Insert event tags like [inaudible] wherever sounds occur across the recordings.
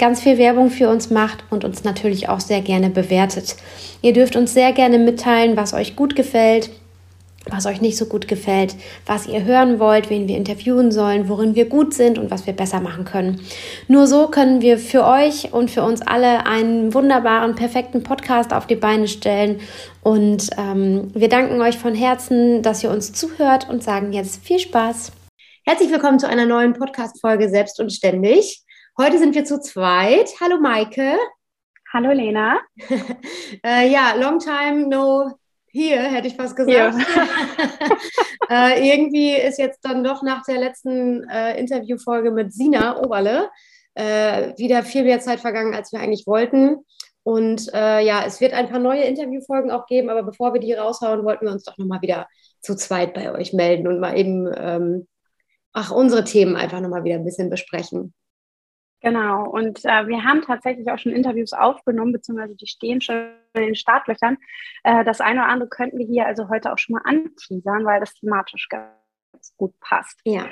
ganz viel Werbung für uns macht und uns natürlich auch sehr gerne bewertet. Ihr dürft uns sehr gerne mitteilen, was euch gut gefällt, was euch nicht so gut gefällt, was ihr hören wollt, wen wir interviewen sollen, worin wir gut sind und was wir besser machen können. Nur so können wir für euch und für uns alle einen wunderbaren, perfekten Podcast auf die Beine stellen. Und ähm, wir danken euch von Herzen, dass ihr uns zuhört und sagen jetzt viel Spaß. Herzlich willkommen zu einer neuen Podcast-Folge Selbst und Ständig. Heute sind wir zu zweit. Hallo Maike. Hallo Lena. [laughs] äh, ja, long time no here, hätte ich fast gesagt. [laughs] äh, irgendwie ist jetzt dann doch nach der letzten äh, Interviewfolge mit Sina Oberle äh, wieder viel mehr Zeit vergangen, als wir eigentlich wollten. Und äh, ja, es wird ein paar neue Interviewfolgen auch geben, aber bevor wir die raushauen, wollten wir uns doch nochmal wieder zu zweit bei euch melden und mal eben ähm, ach, unsere Themen einfach nochmal wieder ein bisschen besprechen. Genau, und äh, wir haben tatsächlich auch schon Interviews aufgenommen, beziehungsweise die stehen schon in den Startlöchern. Äh, das eine oder andere könnten wir hier also heute auch schon mal anteasern, weil das thematisch ganz gut passt. Ja.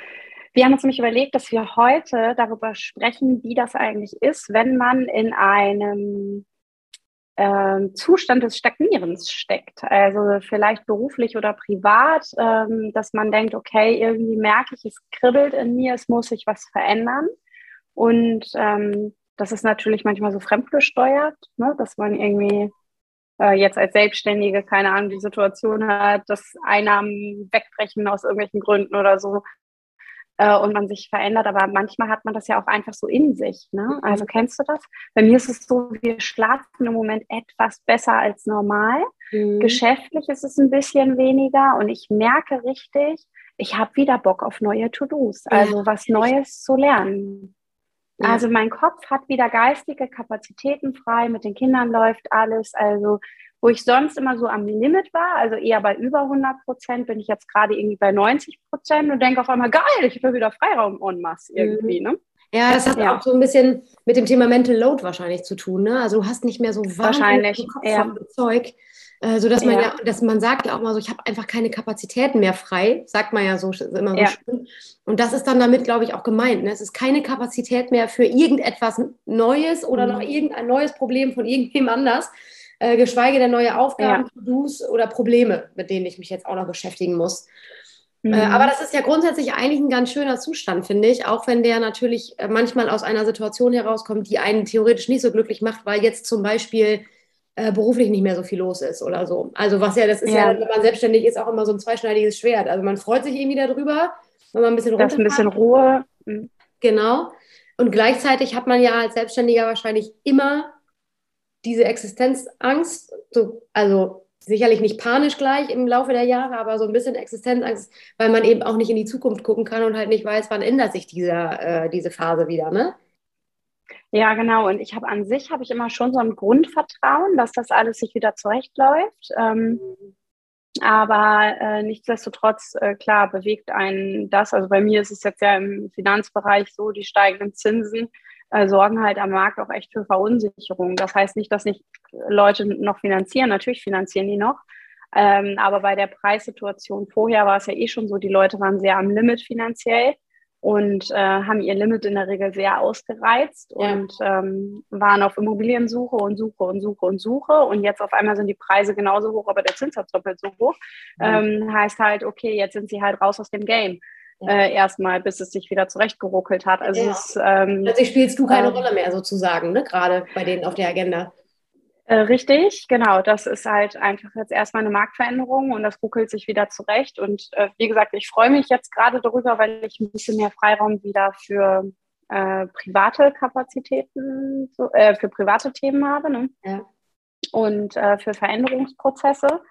Wir haben uns nämlich überlegt, dass wir heute darüber sprechen, wie das eigentlich ist, wenn man in einem äh, Zustand des Stagnierens steckt. Also vielleicht beruflich oder privat, ähm, dass man denkt, okay, irgendwie merke ich, es kribbelt in mir, es muss sich was verändern. Und ähm, das ist natürlich manchmal so fremdgesteuert, ne? dass man irgendwie äh, jetzt als Selbstständige, keine Ahnung, die Situation hat, dass Einnahmen wegbrechen aus irgendwelchen Gründen oder so äh, und man sich verändert. Aber manchmal hat man das ja auch einfach so in sich. Ne? Mhm. Also kennst du das? Bei mir ist es so, wir schlafen im Moment etwas besser als normal. Mhm. Geschäftlich ist es ein bisschen weniger und ich merke richtig, ich habe wieder Bock auf neue To-Dos, also ja. was Neues zu lernen. Also mein Kopf hat wieder geistige Kapazitäten frei, mit den Kindern läuft alles. Also wo ich sonst immer so am Limit war, also eher bei über 100 Prozent, bin ich jetzt gerade irgendwie bei 90 Prozent und denke auf einmal, geil, ich will wieder Freiraum en masse irgendwie. Mhm. Ne? Ja, das hat ja. auch so ein bisschen mit dem Thema Mental Load wahrscheinlich zu tun. Ne? Also du hast nicht mehr so wahrscheinlich Kopf ja. Zeug. Äh, so dass man ja. ja. dass man sagt ja auch mal so, ich habe einfach keine Kapazitäten mehr frei, sagt man ja so immer so ja. schön. Und das ist dann damit, glaube ich, auch gemeint. Ne? Es ist keine Kapazität mehr für irgendetwas Neues oder mhm. noch irgendein neues Problem von irgendjemand anders, äh, geschweige denn neue Aufgaben, ja. To-Dos oder Probleme, mit denen ich mich jetzt auch noch beschäftigen muss. Äh, mhm. Äh, aber das ist ja grundsätzlich eigentlich ein ganz schöner Zustand, finde ich, auch wenn der natürlich äh, manchmal aus einer Situation herauskommt, die einen theoretisch nicht so glücklich macht, weil jetzt zum Beispiel äh, beruflich nicht mehr so viel los ist oder so. Also was ja, das ist ja. ja. wenn man selbstständig ist, auch immer so ein zweischneidiges Schwert. Also man freut sich irgendwie darüber, wenn man ein bisschen Das ein bisschen Ruhe. Mhm. Genau. Und gleichzeitig hat man ja als Selbstständiger wahrscheinlich immer diese Existenzangst, so, also sicherlich nicht panisch gleich im Laufe der Jahre, aber so ein bisschen Existenzangst, weil man eben auch nicht in die Zukunft gucken kann und halt nicht weiß, wann ändert sich dieser, äh, diese Phase wieder, ne? Ja, genau. Und ich habe an sich habe ich immer schon so ein Grundvertrauen, dass das alles sich wieder zurechtläuft. Ähm, aber äh, nichtsdestotrotz, äh, klar, bewegt einen das. Also bei mir ist es jetzt ja im Finanzbereich so, die steigenden Zinsen äh, sorgen halt am Markt auch echt für Verunsicherung. Das heißt nicht, dass nicht Leute noch finanzieren. Natürlich finanzieren die noch. Ähm, aber bei der Preissituation vorher war es ja eh schon so, die Leute waren sehr am Limit finanziell und äh, haben ihr Limit in der Regel sehr ausgereizt ja. und ähm, waren auf Immobiliensuche und Suche und Suche und Suche. Und jetzt auf einmal sind die Preise genauso hoch, aber der Zinssatz doppelt so hoch. Ja. Ähm, heißt halt, okay, jetzt sind sie halt raus aus dem Game. Ja. Äh, erstmal, bis es sich wieder zurechtgeruckelt hat. Also, ja. es, ähm, Plötzlich spielst du keine ähm, Rolle mehr sozusagen, ne? gerade bei denen auf der Agenda. Äh, richtig, genau. Das ist halt einfach jetzt erstmal eine Marktveränderung und das ruckelt sich wieder zurecht. Und äh, wie gesagt, ich freue mich jetzt gerade darüber, weil ich ein bisschen mehr Freiraum wieder für äh, private Kapazitäten, so, äh, für private Themen habe ne? ja. und äh, für Veränderungsprozesse,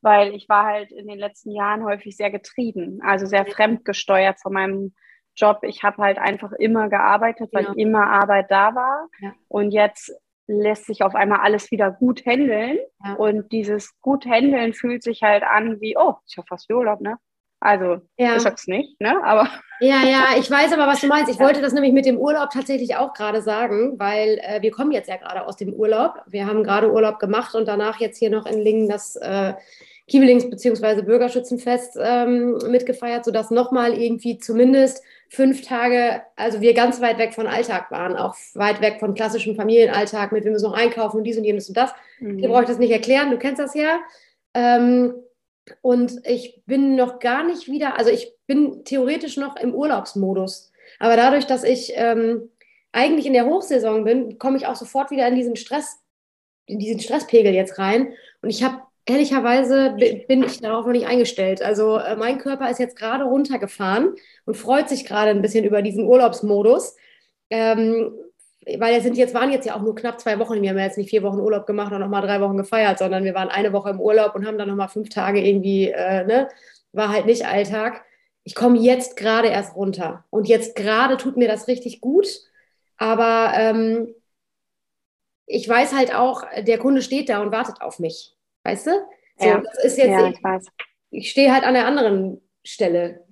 weil ich war halt in den letzten Jahren häufig sehr getrieben, also sehr fremdgesteuert von meinem Job. Ich habe halt einfach immer gearbeitet, weil genau. immer Arbeit da war. Ja. Und jetzt lässt sich auf einmal alles wieder gut handeln. Ja. Und dieses gut handeln fühlt sich halt an wie, oh, ist ja fast Urlaub, ne? Also, ja. ich hab's nicht, ne? Aber. [laughs] Ja, ja, ich weiß aber, was du meinst. Ich wollte das nämlich mit dem Urlaub tatsächlich auch gerade sagen, weil äh, wir kommen jetzt ja gerade aus dem Urlaub. Wir haben gerade Urlaub gemacht und danach jetzt hier noch in Lingen das äh, Kiebelings- bzw. Bürgerschützenfest ähm, mitgefeiert, sodass nochmal irgendwie zumindest fünf Tage, also wir ganz weit weg von Alltag waren, auch weit weg von klassischem Familienalltag mit, wir müssen noch einkaufen und dies und jenes und das. Mhm. Hier brauche ich das nicht erklären, du kennst das ja. Ähm, und ich bin noch gar nicht wieder, also ich bin theoretisch noch im Urlaubsmodus. Aber dadurch, dass ich ähm, eigentlich in der Hochsaison bin, komme ich auch sofort wieder in diesen Stress, in diesen Stresspegel jetzt rein. Und ich habe ehrlicherweise bin ich darauf noch nicht eingestellt. Also äh, mein Körper ist jetzt gerade runtergefahren und freut sich gerade ein bisschen über diesen Urlaubsmodus. Ähm, weil es sind jetzt waren jetzt ja auch nur knapp zwei Wochen. Wir haben ja jetzt nicht vier Wochen Urlaub gemacht und nochmal drei Wochen gefeiert, sondern wir waren eine Woche im Urlaub und haben dann nochmal fünf Tage irgendwie, äh, ne, war halt nicht Alltag. Ich komme jetzt gerade erst runter und jetzt gerade tut mir das richtig gut. Aber ähm, ich weiß halt auch, der Kunde steht da und wartet auf mich. Weißt du? So, ja. das ist jetzt, ja, ich, ich, ich stehe halt an der anderen Stelle.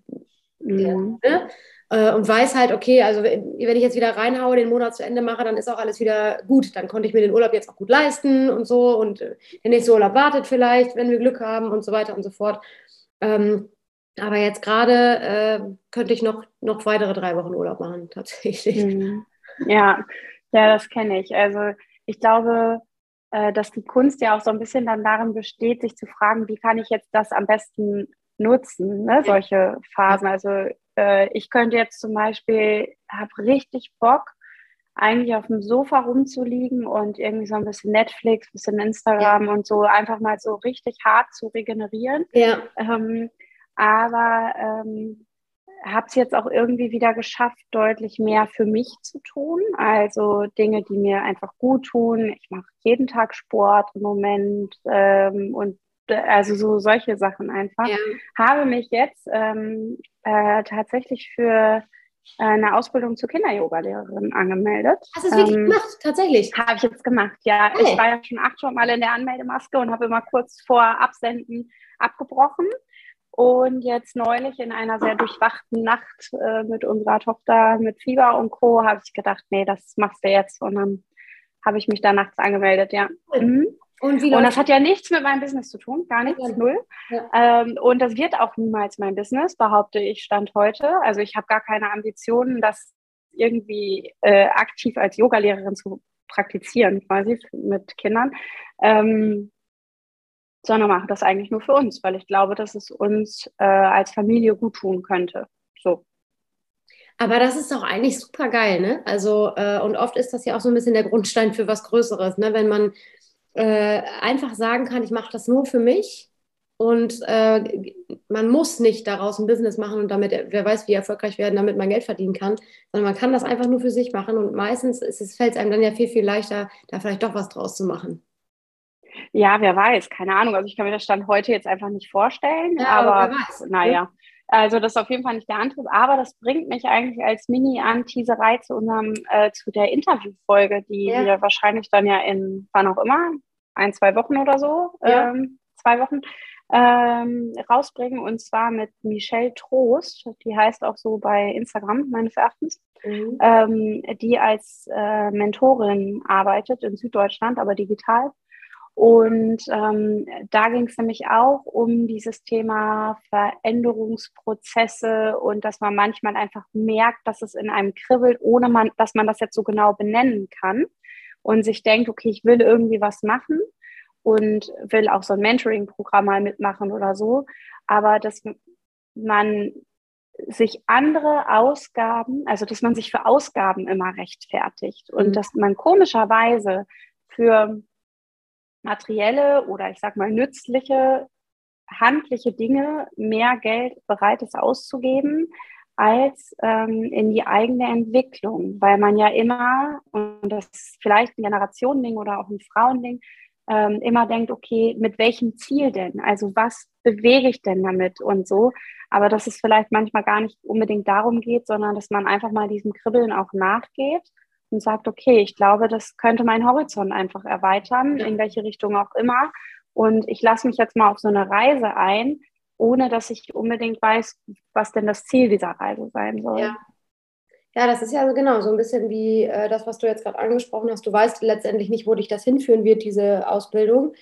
Mhm. Ne? Äh, und weiß halt, okay, also wenn ich jetzt wieder reinhaue, den Monat zu Ende mache, dann ist auch alles wieder gut. Dann konnte ich mir den Urlaub jetzt auch gut leisten und so. Und äh, der nächste Urlaub wartet vielleicht, wenn wir Glück haben und so weiter und so fort. Ähm, aber jetzt gerade äh, könnte ich noch, noch weitere drei Wochen Urlaub machen, [laughs] tatsächlich. Mhm. Ja, ja, das kenne ich. Also ich glaube, dass die Kunst ja auch so ein bisschen dann darin besteht, sich zu fragen, wie kann ich jetzt das am besten nutzen, ne? solche Phasen. Also äh, ich könnte jetzt zum Beispiel, habe richtig Bock, eigentlich auf dem Sofa rumzuliegen und irgendwie so ein bisschen Netflix, ein bisschen Instagram ja. und so einfach mal so richtig hart zu regenerieren. Ja. Ähm, aber ähm, habe es jetzt auch irgendwie wieder geschafft, deutlich mehr für mich zu tun. Also Dinge, die mir einfach gut tun. Ich mache jeden Tag Sport im Moment ähm, und äh, also so solche Sachen einfach. Ja. Habe mich jetzt ähm, äh, tatsächlich für eine Ausbildung zur Kinder-Yoga-Lehrerin angemeldet. Hast du es wirklich ähm, gemacht, tatsächlich? Habe ich jetzt gemacht, ja. Hey. Ich war ja schon acht Mal in der Anmeldemaske und habe immer kurz vor Absenden abgebrochen. Und jetzt neulich in einer sehr durchwachten Nacht äh, mit unserer Tochter mit Fieber und Co. habe ich gedacht, nee, das machst du jetzt. Und dann habe ich mich da nachts angemeldet, ja. Mhm. Und, und, das hat ja nichts mit meinem Business zu tun, gar nichts, ja. null. Ja. Ähm, und das wird auch niemals mein Business, behaupte ich, Stand heute. Also ich habe gar keine Ambitionen, das irgendwie äh, aktiv als Yogalehrerin zu praktizieren, quasi mit Kindern. Ähm, sondern mache das eigentlich nur für uns, weil ich glaube, dass es uns äh, als Familie gut tun könnte. So. Aber das ist doch eigentlich super geil, ne? Also, äh, und oft ist das ja auch so ein bisschen der Grundstein für was Größeres, ne? Wenn man äh, einfach sagen kann, ich mache das nur für mich und äh, man muss nicht daraus ein Business machen und damit, wer weiß, wie erfolgreich werden, damit man Geld verdienen kann, sondern man kann das einfach nur für sich machen und meistens fällt es einem dann ja viel, viel leichter, da vielleicht doch was draus zu machen. Ja, wer weiß, keine Ahnung. Also ich kann mir das Stand heute jetzt einfach nicht vorstellen, ja, aber, aber naja. Also das ist auf jeden Fall nicht der Antrieb, aber das bringt mich eigentlich als Mini-Anteaserei zu unserem, äh, zu der Interviewfolge, die ja. wir wahrscheinlich dann ja in, wann auch immer, ein, zwei Wochen oder so, ja. ähm, zwei Wochen, ähm, rausbringen und zwar mit Michelle Trost, die heißt auch so bei Instagram meines Erachtens, mhm. ähm, die als äh, Mentorin arbeitet in Süddeutschland, aber digital und ähm, da ging es nämlich auch um dieses Thema Veränderungsprozesse und dass man manchmal einfach merkt, dass es in einem kribbelt, ohne man, dass man das jetzt so genau benennen kann und sich denkt, okay, ich will irgendwie was machen und will auch so ein Mentoring-Programm mal mitmachen oder so, aber dass man sich andere Ausgaben, also dass man sich für Ausgaben immer rechtfertigt und mhm. dass man komischerweise für materielle oder ich sag mal nützliche, handliche Dinge mehr Geld bereit ist auszugeben, als ähm, in die eigene Entwicklung, weil man ja immer, und das ist vielleicht ein Generationending oder auch ein Frauending, ähm, immer denkt, okay, mit welchem Ziel denn? Also was bewege ich denn damit und so? Aber dass es vielleicht manchmal gar nicht unbedingt darum geht, sondern dass man einfach mal diesem Kribbeln auch nachgeht und sagt, okay, ich glaube, das könnte meinen Horizont einfach erweitern, in welche Richtung auch immer. Und ich lasse mich jetzt mal auf so eine Reise ein, ohne dass ich unbedingt weiß, was denn das Ziel dieser Reise sein soll. Ja. Ja, das ist ja so genau so ein bisschen wie äh, das, was du jetzt gerade angesprochen hast. Du weißt letztendlich nicht, wo dich das hinführen wird, diese Ausbildung.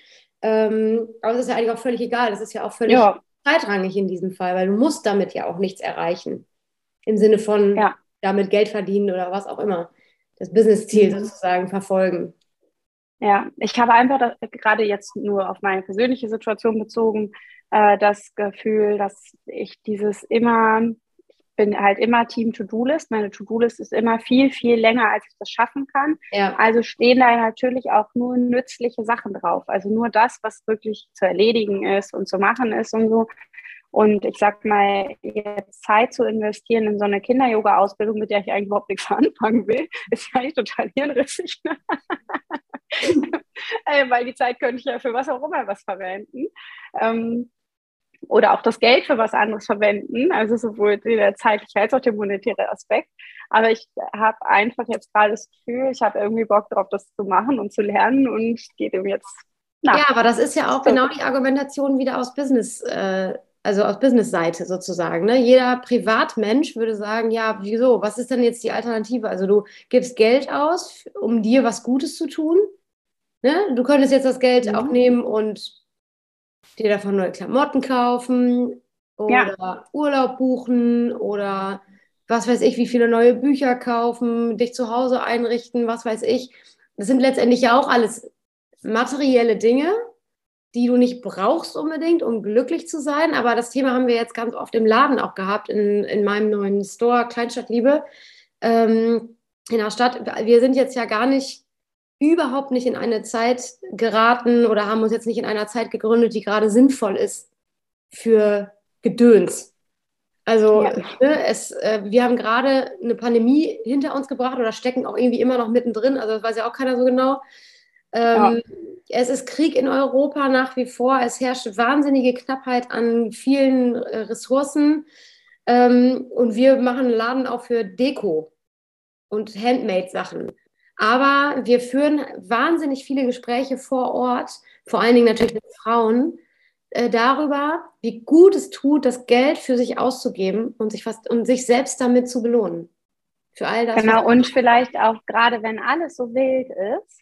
Ähm, aber es ist ja eigentlich auch völlig egal. Das ist ja auch völlig ja. zeitrangig in diesem Fall, weil du musst damit ja auch nichts erreichen. Im Sinne von ja. damit Geld verdienen oder was auch immer. Das Business-Ziel mhm. sozusagen verfolgen. Ja, ich habe einfach das, gerade jetzt nur auf meine persönliche Situation bezogen, äh, das Gefühl, dass ich dieses immer, ich bin halt immer Team To-Do-List. Meine To-Do-List ist immer viel, viel länger, als ich das schaffen kann. Ja. Also stehen da natürlich auch nur nützliche Sachen drauf. Also nur das, was wirklich zu erledigen ist und zu machen ist und so. Und ich sag mal, jetzt Zeit zu investieren in so eine Kinder-Yoga-Ausbildung, mit der ich eigentlich überhaupt nichts [laughs] anfangen will, ist ja eigentlich total hirnrissig. [laughs] äh, weil die Zeit könnte ich ja für was auch immer was verwenden. Ähm, oder auch das Geld für was anderes verwenden, also sowohl der zeitliche als auch der monetäre Aspekt. Aber ich habe einfach jetzt gerade das Gefühl, ich habe irgendwie Bock darauf, das zu machen und zu lernen und geht ihm jetzt nach. Ja, aber das ist ja auch so. genau die Argumentation wieder aus Business, äh, also aus Business-Seite sozusagen. Ne? Jeder Privatmensch würde sagen, ja, wieso, was ist denn jetzt die Alternative? Also du gibst Geld aus, um dir was Gutes zu tun. Ne? Du könntest jetzt das Geld mhm. auch nehmen und dir davon neue Klamotten kaufen oder ja. Urlaub buchen oder was weiß ich, wie viele neue Bücher kaufen, dich zu Hause einrichten, was weiß ich. Das sind letztendlich ja auch alles materielle Dinge, die du nicht brauchst unbedingt, um glücklich zu sein. Aber das Thema haben wir jetzt ganz oft im Laden auch gehabt, in, in meinem neuen Store Kleinstadtliebe ähm, in der Stadt. Wir sind jetzt ja gar nicht überhaupt nicht in eine Zeit geraten oder haben uns jetzt nicht in einer Zeit gegründet, die gerade sinnvoll ist für Gedöns. Also ja. ne, es, äh, wir haben gerade eine Pandemie hinter uns gebracht oder stecken auch irgendwie immer noch mittendrin. Also das weiß ja auch keiner so genau. Ähm, ja. Es ist Krieg in Europa nach wie vor. Es herrscht wahnsinnige Knappheit an vielen äh, Ressourcen. Ähm, und wir machen einen Laden auch für Deko und Handmade-Sachen. Aber wir führen wahnsinnig viele Gespräche vor Ort, vor allen Dingen natürlich mit Frauen, äh, darüber, wie gut es tut, das Geld für sich auszugeben und sich, fast, und sich selbst damit zu belohnen. Für all das. Genau, und vielleicht auch gerade, wenn alles so wild ist,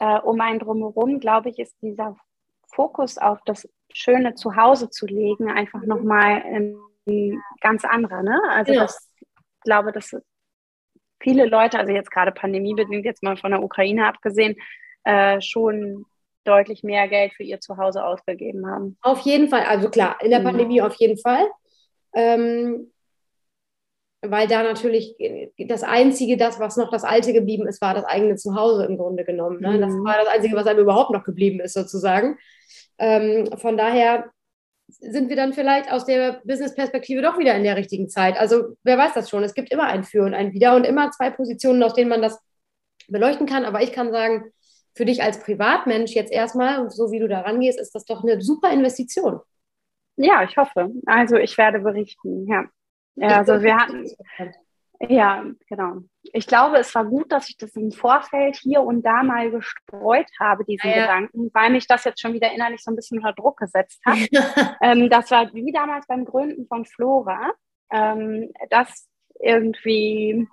äh, um einen drumherum, glaube ich, ist dieser Fokus auf das schöne Zuhause zu legen einfach nochmal ein ganz anderer. Ne? Also ja. das, ich glaube, das viele Leute, also jetzt gerade pandemiebedingt, jetzt mal von der Ukraine abgesehen, äh, schon deutlich mehr Geld für ihr Zuhause ausgegeben haben. Auf jeden Fall, also klar, in der mhm. Pandemie auf jeden Fall. Ähm, weil da natürlich das Einzige, das, was noch das Alte geblieben ist, war das eigene Zuhause im Grunde genommen. Ne? Mhm. Das war das Einzige, was einem überhaupt noch geblieben ist, sozusagen. Ähm, von daher sind wir dann vielleicht aus der Business-Perspektive doch wieder in der richtigen Zeit. Also wer weiß das schon. Es gibt immer ein Für und ein Wider und immer zwei Positionen, aus denen man das beleuchten kann. Aber ich kann sagen, für dich als Privatmensch jetzt erstmal, so wie du da rangehst, ist das doch eine super Investition. Ja, ich hoffe. Also ich werde berichten, ja. Ja also wir hatten, ja, genau. Ich glaube, es war gut, dass ich das im Vorfeld hier und da mal gestreut habe, diesen ja, Gedanken, weil mich das jetzt schon wieder innerlich so ein bisschen unter Druck gesetzt hat. [laughs] ähm, das war wie damals beim Gründen von Flora. Ähm, das irgendwie,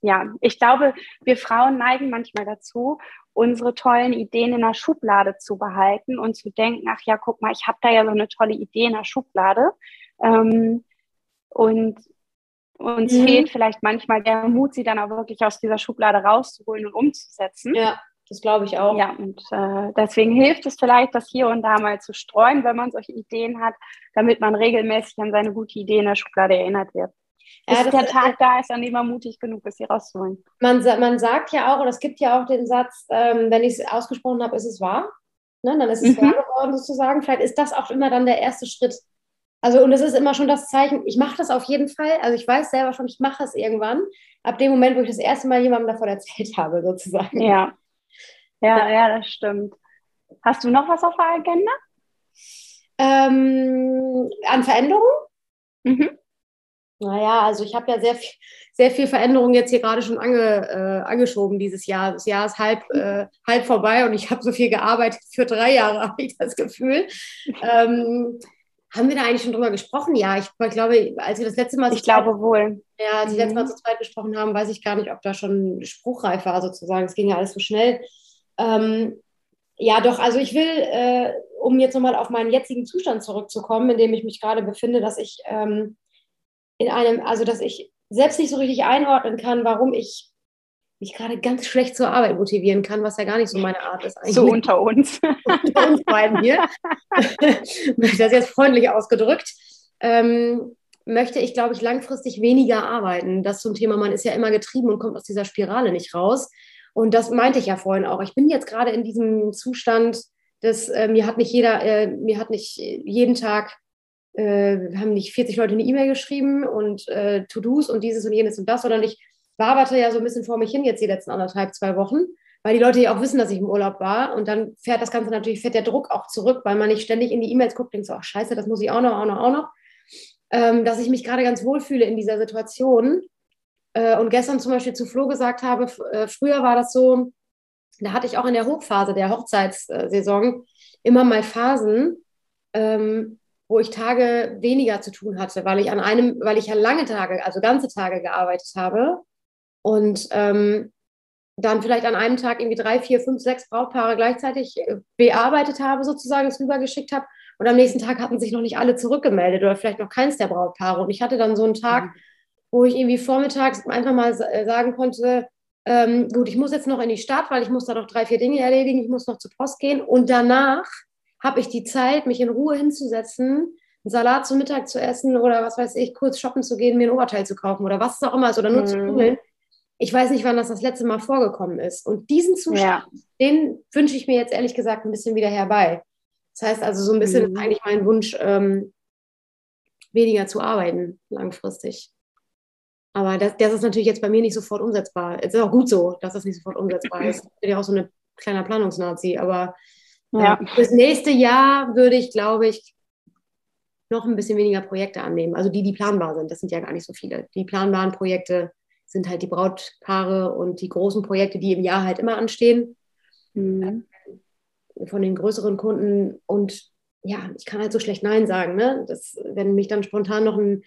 ja, ich glaube, wir Frauen neigen manchmal dazu, unsere tollen Ideen in der Schublade zu behalten und zu denken, ach ja, guck mal, ich habe da ja so eine tolle Idee in der Schublade. Ähm, und uns mhm. fehlt vielleicht manchmal der Mut, sie dann auch wirklich aus dieser Schublade rauszuholen und umzusetzen. Ja, das glaube ich auch. Ja, und äh, deswegen hilft es vielleicht, das hier und da mal zu streuen, wenn man solche Ideen hat, damit man regelmäßig an seine gute Idee in der Schublade erinnert wird. Bis ja, der Tag da ist, an dem man mutig genug ist, sie rauszuholen. Man, man sagt ja auch, oder es gibt ja auch den Satz, ähm, wenn ich es ausgesprochen habe, ist es wahr. Ne? Dann ist es mhm. geworden sozusagen. Vielleicht ist das auch immer dann der erste Schritt. Also, und es ist immer schon das Zeichen, ich mache das auf jeden Fall. Also, ich weiß selber schon, ich mache es irgendwann. Ab dem Moment, wo ich das erste Mal jemandem davon erzählt habe, sozusagen. Ja. Ja, ja, das stimmt. Hast du noch was auf der Agenda? Ähm, an Veränderungen? Mhm. Naja, also ich habe ja sehr viel, sehr viel Veränderung jetzt hier gerade schon ange, äh, angeschoben dieses Jahr. Das Jahr ist halb, äh, halb vorbei und ich habe so viel gearbeitet für drei Jahre, [laughs] habe ich das Gefühl. Ähm, haben wir da eigentlich schon drüber gesprochen? Ja, ich, ich glaube, als wir das letzte Mal. Ich glaube zweit, wohl. Ja, als wir mhm. letzte Mal zu zweit gesprochen haben, weiß ich gar nicht, ob da schon spruchreif war, sozusagen. Es ging ja alles so schnell. Ähm, ja, doch, also ich will, äh, um jetzt nochmal auf meinen jetzigen Zustand zurückzukommen, in dem ich mich gerade befinde, dass ich ähm, in einem, also dass ich selbst nicht so richtig einordnen kann, warum ich mich gerade ganz schlecht zur Arbeit motivieren kann, was ja gar nicht so meine Art ist. Eigentlich. So unter uns. [laughs] unter uns beiden hier. das ist jetzt freundlich ausgedrückt. Ähm, möchte ich, glaube ich, langfristig weniger arbeiten. Das zum Thema, man ist ja immer getrieben und kommt aus dieser Spirale nicht raus. Und das meinte ich ja vorhin auch. Ich bin jetzt gerade in diesem Zustand, dass äh, mir hat nicht jeder, äh, mir hat nicht jeden Tag, äh, haben nicht 40 Leute eine E-Mail geschrieben und äh, To-Dos und dieses und jenes und das, sondern ich waberte ja so ein bisschen vor mich hin jetzt die letzten anderthalb, zwei Wochen, weil die Leute ja auch wissen, dass ich im Urlaub war. Und dann fährt das Ganze natürlich, fährt der Druck auch zurück, weil man nicht ständig in die E-Mails guckt, denkt so, ach scheiße, das muss ich auch noch, auch noch, auch noch. Ähm, dass ich mich gerade ganz wohl fühle in dieser Situation äh, und gestern zum Beispiel zu Flo gesagt habe, äh, früher war das so, da hatte ich auch in der Hochphase der Hochzeitssaison immer mal Phasen, ähm, wo ich Tage weniger zu tun hatte, weil ich an einem, weil ich ja lange Tage, also ganze Tage gearbeitet habe und ähm, dann vielleicht an einem Tag irgendwie drei, vier, fünf, sechs Brautpaare gleichzeitig äh, bearbeitet habe, sozusagen es rübergeschickt habe. Und am nächsten Tag hatten sich noch nicht alle zurückgemeldet oder vielleicht noch keins der Brautpaare. Und ich hatte dann so einen Tag, mhm wo ich irgendwie vormittags einfach mal äh, sagen konnte, ähm, gut, ich muss jetzt noch in die Stadt, weil ich muss da noch drei, vier Dinge erledigen, ich muss noch zur Post gehen und danach habe ich die Zeit, mich in Ruhe hinzusetzen, einen Salat zum Mittag zu essen oder was weiß ich, kurz shoppen zu gehen, mir ein Oberteil zu kaufen oder was es auch immer ist oder nur mhm. zu googeln. Ich weiß nicht, wann das das letzte Mal vorgekommen ist. Und diesen Zustand, ja. den wünsche ich mir jetzt ehrlich gesagt ein bisschen wieder herbei. Das heißt also, so ein bisschen mhm. ist eigentlich mein Wunsch, ähm, weniger zu arbeiten langfristig. Aber das, das ist natürlich jetzt bei mir nicht sofort umsetzbar. Es ist auch gut so, dass das nicht sofort umsetzbar ist. Ich bin ja auch so ein kleiner Planungsnazi. Aber ja. äh, fürs nächste Jahr würde ich, glaube ich, noch ein bisschen weniger Projekte annehmen. Also die, die planbar sind. Das sind ja gar nicht so viele. Die planbaren Projekte sind halt die Brautpaare und die großen Projekte, die im Jahr halt immer anstehen. Mhm. Von den größeren Kunden. Und ja, ich kann halt so schlecht Nein sagen. Ne? Das, wenn mich dann spontan noch ein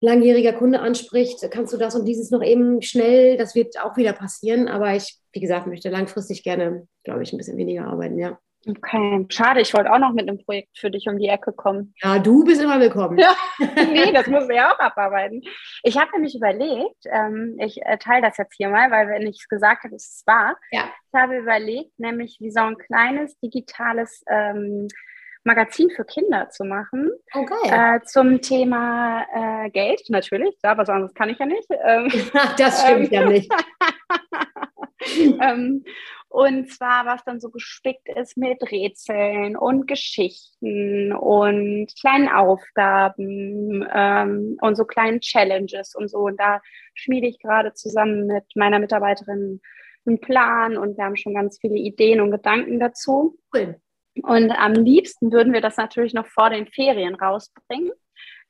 langjähriger Kunde anspricht, kannst du das und dieses noch eben schnell, das wird auch wieder passieren. Aber ich, wie gesagt, möchte langfristig gerne, glaube ich, ein bisschen weniger arbeiten, ja. Okay, schade, ich wollte auch noch mit einem Projekt für dich um die Ecke kommen. Ja, du bist immer willkommen. Ja, [laughs] nee, das muss ich auch abarbeiten. Ich habe nämlich überlegt, ähm, ich äh, teile das jetzt hier mal, weil wenn ich es gesagt habe, ist es wahr. Ja. Ich habe überlegt, nämlich wie so ein kleines digitales ähm, Magazin für Kinder zu machen. Okay. Äh, zum Thema äh, Geld, natürlich. Ja, was anderes kann ich ja nicht. Ähm, [laughs] das stimmt ja nicht. [laughs] ähm, und zwar, was dann so gespickt ist mit Rätseln und Geschichten und kleinen Aufgaben ähm, und so kleinen Challenges und so. Und da schmiede ich gerade zusammen mit meiner Mitarbeiterin einen Plan und wir haben schon ganz viele Ideen und Gedanken dazu. Cool. Und am liebsten würden wir das natürlich noch vor den Ferien rausbringen.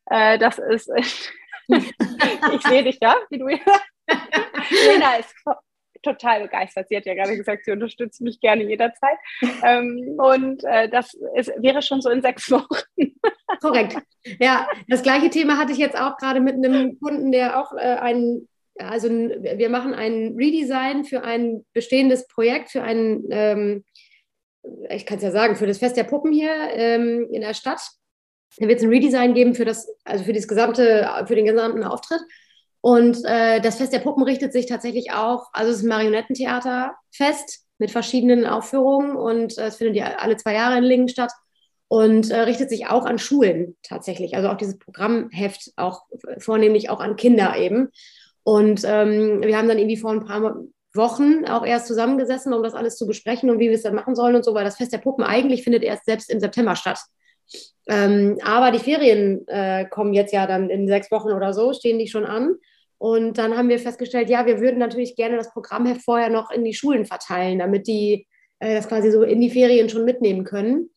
Äh, das ist, [laughs] ich sehe dich ja, wie du. [laughs] Lena ist total begeistert. Sie hat ja gerade gesagt, sie unterstützt mich gerne jederzeit. Ähm, und äh, das ist, wäre schon so in sechs Wochen. [laughs] Korrekt. Ja, das gleiche Thema hatte ich jetzt auch gerade mit einem Kunden, der auch äh, einen, also wir machen ein Redesign für ein bestehendes Projekt, für einen ähm, ich kann es ja sagen, für das Fest der Puppen hier ähm, in der Stadt. Da wird es ein Redesign geben für das, also für das gesamte, für den gesamten Auftritt. Und äh, das Fest der Puppen richtet sich tatsächlich auch, also es ist ein Marionettentheaterfest mit verschiedenen Aufführungen und äh, es findet ja alle zwei Jahre in Lingen statt und äh, richtet sich auch an Schulen tatsächlich. Also auch dieses Programmheft auch vornehmlich auch an Kinder eben. Und ähm, wir haben dann irgendwie vor ein paar Wochen auch erst zusammengesessen, um das alles zu besprechen und wie wir es dann machen sollen und so, weil das Fest der Puppen eigentlich findet erst selbst im September statt. Ähm, aber die Ferien äh, kommen jetzt ja dann in sechs Wochen oder so, stehen die schon an. Und dann haben wir festgestellt, ja, wir würden natürlich gerne das Programm vorher noch in die Schulen verteilen, damit die äh, das quasi so in die Ferien schon mitnehmen können.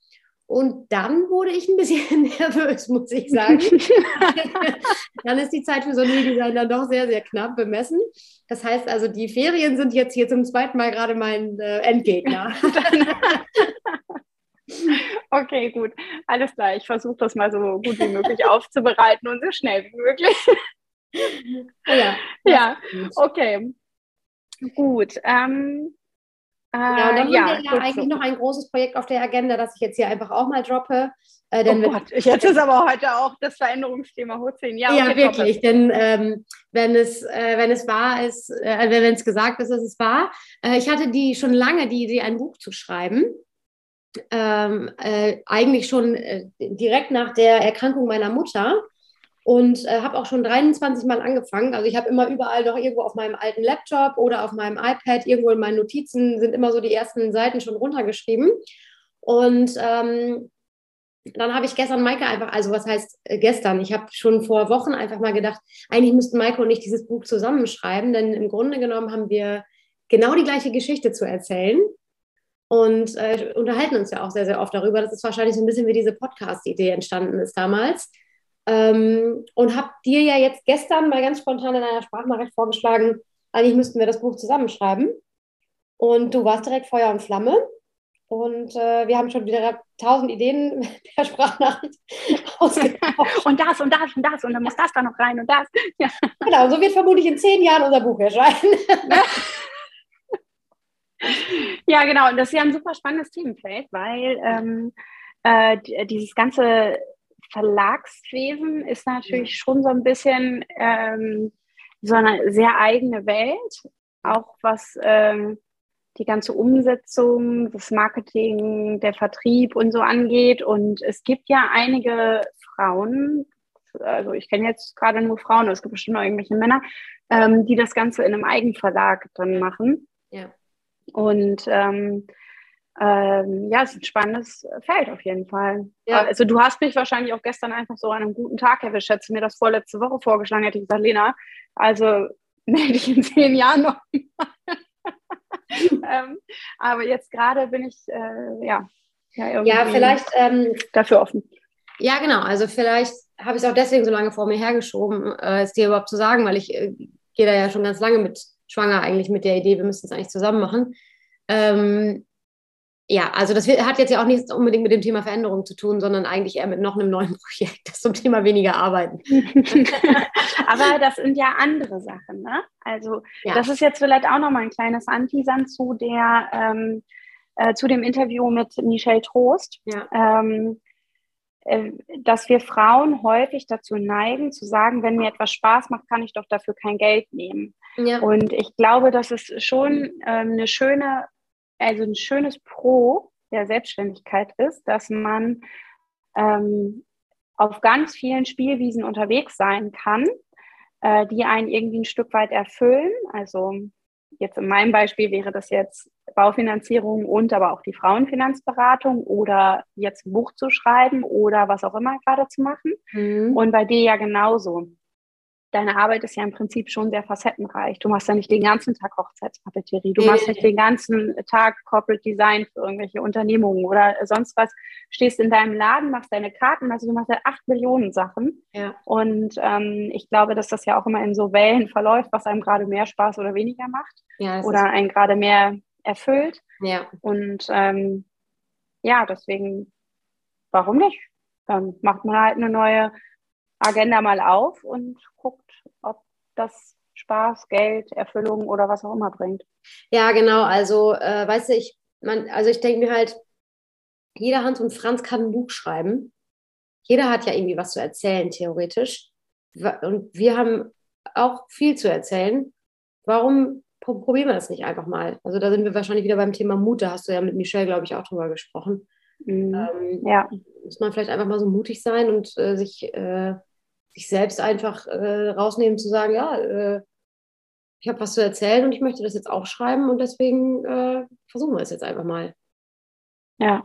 Und dann wurde ich ein bisschen [laughs] nervös, muss ich sagen. [laughs] dann ist die Zeit für so ein Redesign dann doch sehr, sehr knapp bemessen. Das heißt also, die Ferien sind jetzt hier zum zweiten Mal gerade mein äh, Endgegner. [laughs] okay, gut. Alles klar. Ich versuche das mal so gut wie möglich aufzubereiten und so schnell wie möglich. Ja, ja. okay. Gut. Ähm, Genau, dann äh, ja, haben wir ja eigentlich so. noch ein großes Projekt auf der Agenda, das ich jetzt hier einfach auch mal droppe. Äh, denn oh Gott, jetzt ist aber heute auch das Veränderungsthema hochziehen. Ja, ja wirklich, denn ähm, wenn, es, äh, wenn es wahr ist, äh, wenn es gesagt ist, dass es wahr. Äh, ich hatte die schon lange die Idee, ein Buch zu schreiben. Ähm, äh, eigentlich schon direkt nach der Erkrankung meiner Mutter und äh, habe auch schon 23 Mal angefangen. Also ich habe immer überall noch irgendwo auf meinem alten Laptop oder auf meinem iPad, irgendwo in meinen Notizen sind immer so die ersten Seiten schon runtergeschrieben. Und ähm, dann habe ich gestern Maike einfach, also was heißt äh, gestern? Ich habe schon vor Wochen einfach mal gedacht, eigentlich müssten Maike und ich dieses Buch zusammenschreiben, denn im Grunde genommen haben wir genau die gleiche Geschichte zu erzählen und äh, unterhalten uns ja auch sehr, sehr oft darüber. Das ist wahrscheinlich so ein bisschen wie diese Podcast-Idee entstanden ist damals. Ähm, und habe dir ja jetzt gestern mal ganz spontan in einer Sprachnachricht vorgeschlagen, eigentlich müssten wir das Buch zusammenschreiben. Und du warst direkt Feuer und Flamme. Und äh, wir haben schon wieder tausend Ideen [laughs] per Sprachnachricht [laughs] ausgetauscht. und das und das und das und dann muss das da noch rein und das. Ja. Genau, so wird vermutlich in zehn Jahren unser Buch erscheinen. [laughs] ja, genau. Und das ist ja ein super spannendes Themenfeld, weil ähm, äh, dieses ganze Verlagswesen ist natürlich schon so ein bisschen ähm, so eine sehr eigene Welt, auch was ähm, die ganze Umsetzung, das Marketing, der Vertrieb und so angeht. Und es gibt ja einige Frauen, also ich kenne jetzt gerade nur Frauen, es gibt bestimmt noch irgendwelche Männer, ähm, die das Ganze in einem Eigenverlag dann machen. Ja. Und ähm, ähm, ja, es ist ein spannendes Feld auf jeden Fall. Ja. Also du hast mich wahrscheinlich auch gestern einfach so an einem guten Tag erwischt. Hättest du mir das vorletzte Woche vorgeschlagen, hätte ich gesagt, Lena, also [laughs] melde ich in zehn Jahren noch. [laughs] ähm, aber jetzt gerade bin ich, äh, ja, ja, ja, vielleicht ähm, dafür offen. Ja, genau. Also vielleicht habe ich es auch deswegen so lange vor mir hergeschoben, äh, es dir überhaupt zu sagen, weil ich äh, gehe da ja schon ganz lange mit schwanger eigentlich mit der Idee, wir müssen es eigentlich zusammen machen. Ähm, ja, also das hat jetzt ja auch nichts unbedingt mit dem Thema Veränderung zu tun, sondern eigentlich eher mit noch einem neuen [laughs] Projekt, das zum Thema weniger arbeiten. [laughs] Aber das sind ja andere Sachen, ne? Also ja. das ist jetzt vielleicht auch noch mal ein kleines Anteasern zu der ähm, äh, zu dem Interview mit Michelle Trost. Ja. Ähm, äh, dass wir Frauen häufig dazu neigen, zu sagen, wenn mir etwas Spaß macht, kann ich doch dafür kein Geld nehmen. Ja. Und ich glaube, das ist schon ähm, eine schöne also ein schönes Pro der Selbstständigkeit ist, dass man ähm, auf ganz vielen Spielwiesen unterwegs sein kann, äh, die einen irgendwie ein Stück weit erfüllen. Also jetzt in meinem Beispiel wäre das jetzt Baufinanzierung und aber auch die Frauenfinanzberatung oder jetzt ein Buch zu schreiben oder was auch immer gerade zu machen. Mhm. Und bei dir ja genauso deine Arbeit ist ja im Prinzip schon sehr facettenreich. Du machst ja nicht den ganzen Tag Hochzeitspapeterie, du machst nicht den ganzen Tag Corporate Design für irgendwelche Unternehmungen oder sonst was. Stehst in deinem Laden, machst deine Karten, also du machst ja acht Millionen Sachen. Ja. Und ähm, ich glaube, dass das ja auch immer in so Wellen verläuft, was einem gerade mehr Spaß oder weniger macht ja, oder einen gerade mehr erfüllt. Ja. Und ähm, ja, deswegen, warum nicht? Dann macht man halt eine neue Agenda mal auf und guckt, ob das Spaß, Geld, Erfüllung oder was auch immer bringt. Ja, genau. Also, äh, weißt du, ich, man, also ich denke mir halt, jeder Hans und Franz kann ein Buch schreiben. Jeder hat ja irgendwie was zu erzählen, theoretisch. Und wir haben auch viel zu erzählen. Warum probieren wir das nicht einfach mal? Also da sind wir wahrscheinlich wieder beim Thema Mut. Da hast du ja mit Michelle, glaube ich, auch drüber gesprochen. Mhm. Ähm, ja. Muss man vielleicht einfach mal so mutig sein und äh, sich äh, sich selbst einfach äh, rausnehmen, zu sagen, ja, äh, ich habe was zu erzählen und ich möchte das jetzt auch schreiben und deswegen äh, versuchen wir es jetzt einfach mal. Ja.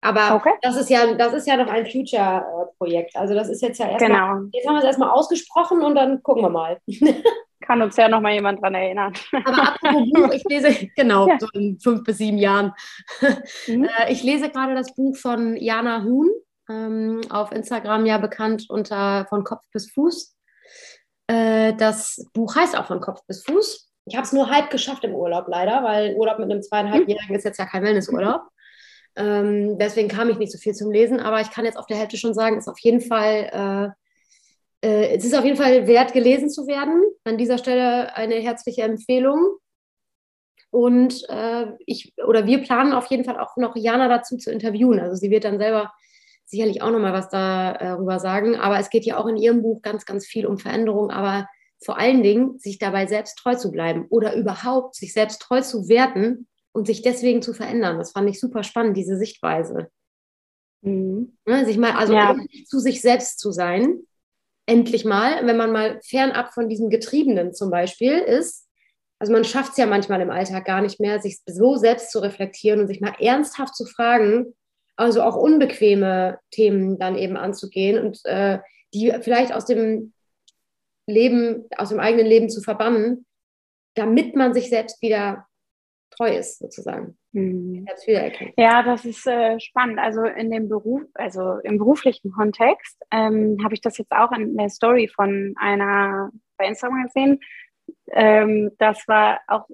Aber okay. das ist ja, das ist ja noch ein Future-Projekt. Also das ist jetzt ja erstmal, genau. jetzt haben wir es erstmal ausgesprochen und dann gucken wir mal. [laughs] Kann uns ja noch mal jemand dran erinnern. Aber apropos Buch, ich lese, [laughs] genau, ja. so in fünf bis sieben Jahren. Mhm. Äh, ich lese gerade das Buch von Jana Huhn, ähm, auf Instagram ja bekannt unter von Kopf bis Fuß. Äh, das Buch heißt auch von Kopf bis Fuß. Ich habe es nur halb geschafft im Urlaub leider, weil Urlaub mit einem zweieinhalbjährigen ist jetzt ja kein Wellnessurlaub. Ähm, deswegen kam ich nicht so viel zum Lesen, aber ich kann jetzt auf der Hälfte schon sagen, ist auf jeden Fall, äh, äh, es ist auf jeden Fall wert, gelesen zu werden. An dieser Stelle eine herzliche Empfehlung. Und äh, ich oder wir planen auf jeden Fall auch noch Jana dazu zu interviewen. Also sie wird dann selber sicherlich auch nochmal was darüber äh, sagen. Aber es geht ja auch in ihrem Buch ganz, ganz viel um Veränderung, aber vor allen Dingen sich dabei selbst treu zu bleiben oder überhaupt sich selbst treu zu werden und sich deswegen zu verändern. Das fand ich super spannend, diese Sichtweise. Mhm. Ne, sich mal, also ja. zu sich selbst zu sein, endlich mal, wenn man mal fernab von diesem Getriebenen zum Beispiel ist. Also man schafft es ja manchmal im Alltag gar nicht mehr, sich so selbst zu reflektieren und sich mal ernsthaft zu fragen, also auch unbequeme Themen dann eben anzugehen und äh, die vielleicht aus dem Leben, aus dem eigenen Leben zu verbannen, damit man sich selbst wieder treu ist, sozusagen. Mhm. Ja, das ist äh, spannend. Also in dem Beruf, also im beruflichen Kontext, ähm, habe ich das jetzt auch in der Story von einer bei Instagram gesehen. Ähm, das war auch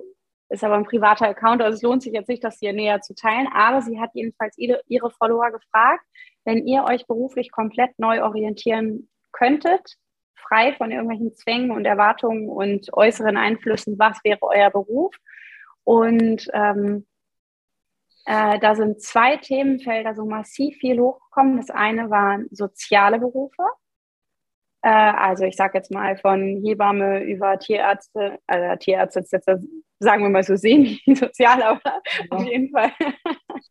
ist aber ein privater Account, also es lohnt sich jetzt nicht, das hier näher zu teilen, aber sie hat jedenfalls ihre, ihre Follower gefragt, wenn ihr euch beruflich komplett neu orientieren könntet, frei von irgendwelchen Zwängen und Erwartungen und äußeren Einflüssen, was wäre euer Beruf? Und ähm, äh, da sind zwei Themenfelder so massiv viel hochgekommen. Das eine waren soziale Berufe. Äh, also ich sage jetzt mal von Hebamme über Tierärzte, also Tierärzte ist jetzt sagen wir mal so semi-sozial, aber ja. auf jeden Fall.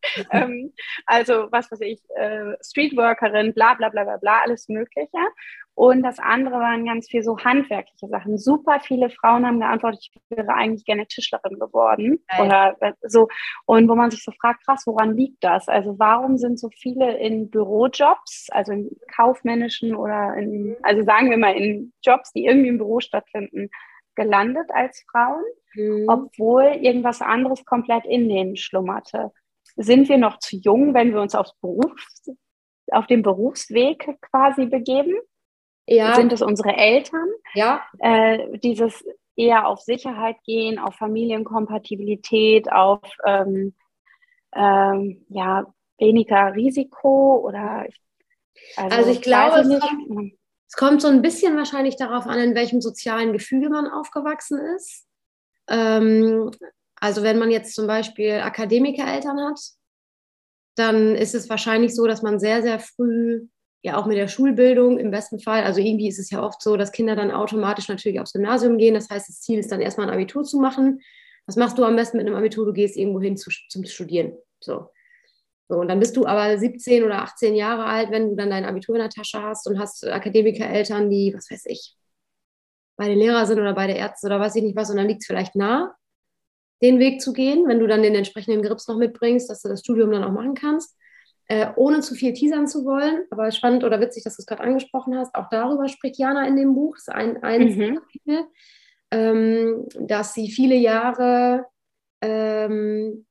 [laughs] ähm, also, was weiß ich, äh, Streetworkerin, bla bla bla bla bla, alles Mögliche. Und das andere waren ganz viel so handwerkliche Sachen. Super viele Frauen haben geantwortet, ich wäre eigentlich gerne Tischlerin geworden. Nein. Oder äh, so. Und wo man sich so fragt, krass, woran liegt das? Also warum sind so viele in Bürojobs, also in kaufmännischen oder in, also sagen wir mal in Jobs, die irgendwie im Büro stattfinden, gelandet als Frauen, mhm. obwohl irgendwas anderes komplett in denen schlummerte. Sind wir noch zu jung, wenn wir uns aufs Berufs-, auf den Berufsweg quasi begeben? Ja. Sind es unsere Eltern? Ja. Äh, dieses eher auf Sicherheit gehen, auf Familienkompatibilität, auf ähm, ähm, ja, weniger Risiko oder also, also ich glaube, es kommt, es kommt so ein bisschen wahrscheinlich darauf an, in welchem sozialen Gefüge man aufgewachsen ist. Ähm, also wenn man jetzt zum Beispiel Akademikereltern hat, dann ist es wahrscheinlich so, dass man sehr, sehr früh ja auch mit der Schulbildung im besten Fall, also irgendwie ist es ja oft so, dass Kinder dann automatisch natürlich aufs Gymnasium gehen. Das heißt, das Ziel ist dann erstmal ein Abitur zu machen. Was machst du am besten mit einem Abitur? Du gehst irgendwo hin zu, zum Studieren. So. So, und dann bist du aber 17 oder 18 Jahre alt, wenn du dann dein Abitur in der Tasche hast und hast Akademikereltern, die, was weiß ich, beide Lehrer sind oder beide Ärzte oder weiß ich nicht was, und dann liegt es vielleicht nah, den Weg zu gehen, wenn du dann den entsprechenden Grips noch mitbringst, dass du das Studium dann auch machen kannst, äh, ohne zu viel teasern zu wollen. Aber spannend oder witzig, dass du es gerade angesprochen hast, auch darüber spricht Jana in dem Buch, das ist ein, ein mhm. Kapitel, ähm, dass sie viele Jahre ähm,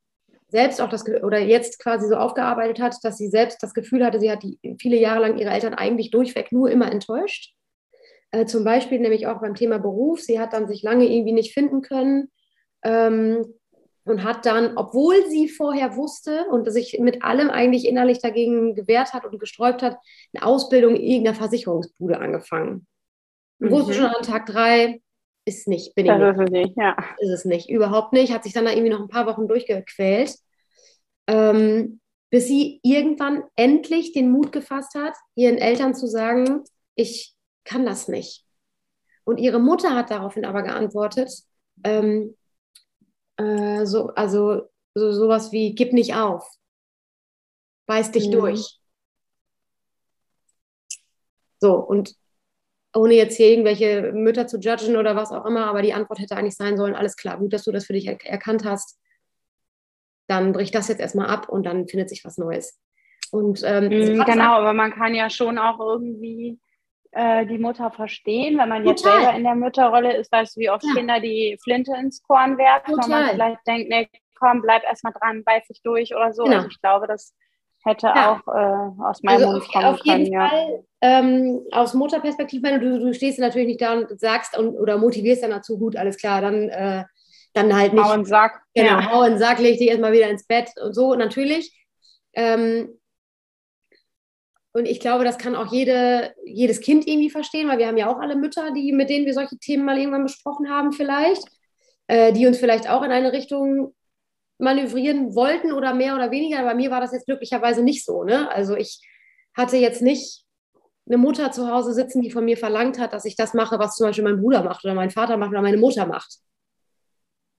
selbst auch das oder jetzt quasi so aufgearbeitet hat, dass sie selbst das Gefühl hatte, sie hat die, viele Jahre lang ihre Eltern eigentlich durchweg nur immer enttäuscht. Äh, zum Beispiel nämlich auch beim Thema Beruf. Sie hat dann sich lange irgendwie nicht finden können ähm, und hat dann, obwohl sie vorher wusste und sich mit allem eigentlich innerlich dagegen gewehrt hat und gesträubt hat, eine Ausbildung in irgendeiner Versicherungsbude angefangen. Und mhm. wusste schon an Tag drei, ist nicht, bin ich nicht. Ist es nicht, ja. Ist es nicht, überhaupt nicht. Hat sich dann da irgendwie noch ein paar Wochen durchgequält, ähm, bis sie irgendwann endlich den Mut gefasst hat, ihren Eltern zu sagen, ich kann das nicht. Und ihre Mutter hat daraufhin aber geantwortet, ähm, äh, so, also so, sowas wie, gib nicht auf, beiß dich mhm. durch. So, und ohne jetzt hier irgendwelche Mütter zu judgen oder was auch immer, aber die Antwort hätte eigentlich sein sollen, alles klar, gut, dass du das für dich er erkannt hast. Dann bricht das jetzt erstmal ab und dann findet sich was Neues. Und ähm, mhm, genau, aber man kann ja schon auch irgendwie äh, die Mutter verstehen, wenn man jetzt Total. selber in der Mütterrolle ist, weißt du, wie oft ja. Kinder die Flinte ins Korn werfen Total. man vielleicht denkt, nee, komm, bleib erstmal dran, beiß dich durch oder so. Genau. Also ich glaube, das hätte ja. auch äh, aus meinem also Mund kommen auf jeden können, Fall, ähm, aus Mutterperspektive, du, du stehst natürlich nicht da und sagst und, oder motivierst dann dazu, gut, alles klar, dann, äh, dann halt nicht. Hau und Sack. Genau, ja. hau und Sack, leg dich erstmal wieder ins Bett und so, natürlich. Ähm, und ich glaube, das kann auch jede, jedes Kind irgendwie verstehen, weil wir haben ja auch alle Mütter, die, mit denen wir solche Themen mal irgendwann besprochen haben, vielleicht, äh, die uns vielleicht auch in eine Richtung manövrieren wollten oder mehr oder weniger. Bei mir war das jetzt glücklicherweise nicht so. Ne? Also ich hatte jetzt nicht eine Mutter zu Hause sitzen, die von mir verlangt hat, dass ich das mache, was zum Beispiel mein Bruder macht oder mein Vater macht oder meine Mutter macht.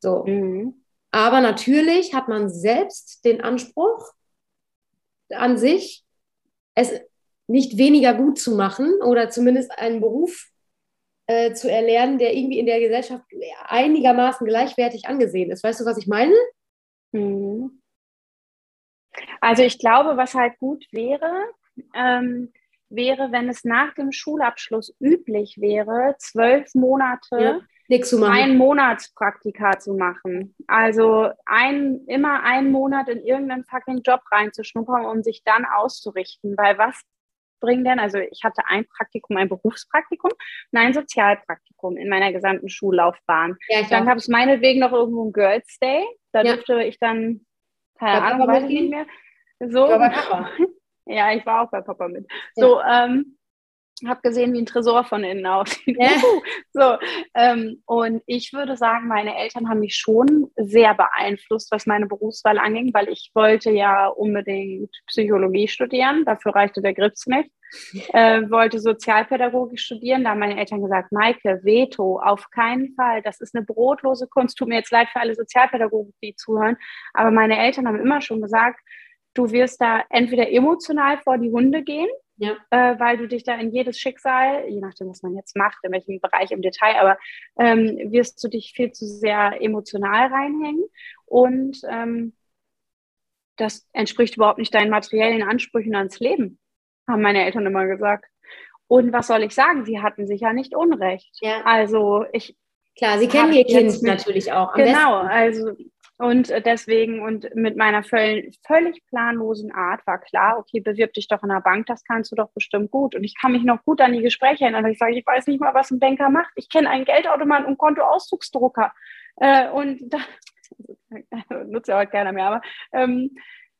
So. Mhm. Aber natürlich hat man selbst den Anspruch an sich, es nicht weniger gut zu machen oder zumindest einen Beruf äh, zu erlernen, der irgendwie in der Gesellschaft einigermaßen gleichwertig angesehen ist. Weißt du, was ich meine? Mhm. Also ich glaube, was halt gut wäre, ähm, wäre, wenn es nach dem Schulabschluss üblich wäre, zwölf Monate ja, ein Monatspraktika zu machen. Also ein, immer einen Monat in irgendeinen fucking Job reinzuschnuppern, um sich dann auszurichten. Weil was bringen denn? Also ich hatte ein Praktikum, ein Berufspraktikum und ein Sozialpraktikum in meiner gesamten Schullaufbahn. Ja, dann gab es meinetwegen noch irgendwo ein Girls Day. Da ja. durfte ich dann, keine Ahnung, weiß ich nicht mehr. So. [laughs] Ja, ich war auch bei Papa mit. So, ähm, habe gesehen, wie ein Tresor von innen aussieht. Ja. so, ähm, und ich würde sagen, meine Eltern haben mich schon sehr beeinflusst, was meine Berufswahl anging, weil ich wollte ja unbedingt Psychologie studieren. Dafür reichte der Grips nicht. [laughs] Äh, wollte Sozialpädagogik studieren. Da haben meine Eltern gesagt, Maike, Veto, auf keinen Fall. Das ist eine brotlose Kunst. Tut mir jetzt leid für alle Sozialpädagogen, die zuhören. Aber meine Eltern haben immer schon gesagt, du wirst da entweder emotional vor die Hunde gehen ja. Äh, weil du dich da in jedes Schicksal, je nachdem, was man jetzt macht, in welchem Bereich im Detail, aber ähm, wirst du dich viel zu sehr emotional reinhängen und ähm, das entspricht überhaupt nicht deinen materiellen Ansprüchen ans Leben, haben meine Eltern immer gesagt. Und was soll ich sagen? Sie hatten sich ja nicht unrecht. Ja. Also ich. Klar, Sie kennen Ihr Kind natürlich auch. genau, besten. also und deswegen und mit meiner völlig, völlig planlosen Art war klar, okay, bewirb dich doch in der Bank, das kannst du doch bestimmt gut. Und ich kann mich noch gut an die Gespräche erinnern. Ich sage, ich weiß nicht mal, was ein Banker macht. Ich kenne einen Geldautomat und Kontoauszugsdrucker. Äh, und da [laughs] nutze ja heute keiner mehr, aber ähm,